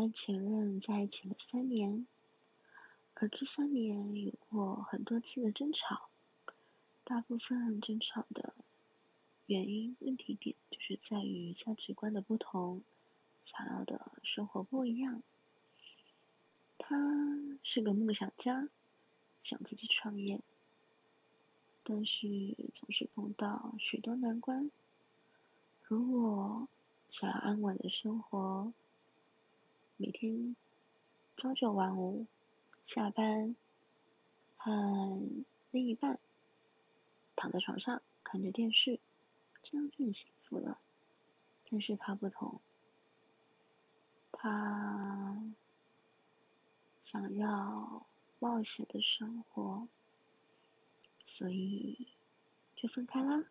和前任在一起了三年，而这三年有过很多次的争吵，大部分争吵的原因、问题点就是在于价值观的不同，想要的生活不一样。他是个梦想家，想自己创业，但是总是碰到许多难关。而我想要安稳的生活，每天朝九晚五，下班和另一半躺在床上看着电视，这样就很幸福了。但是他不同，他想要冒险的生活，所以就分开啦。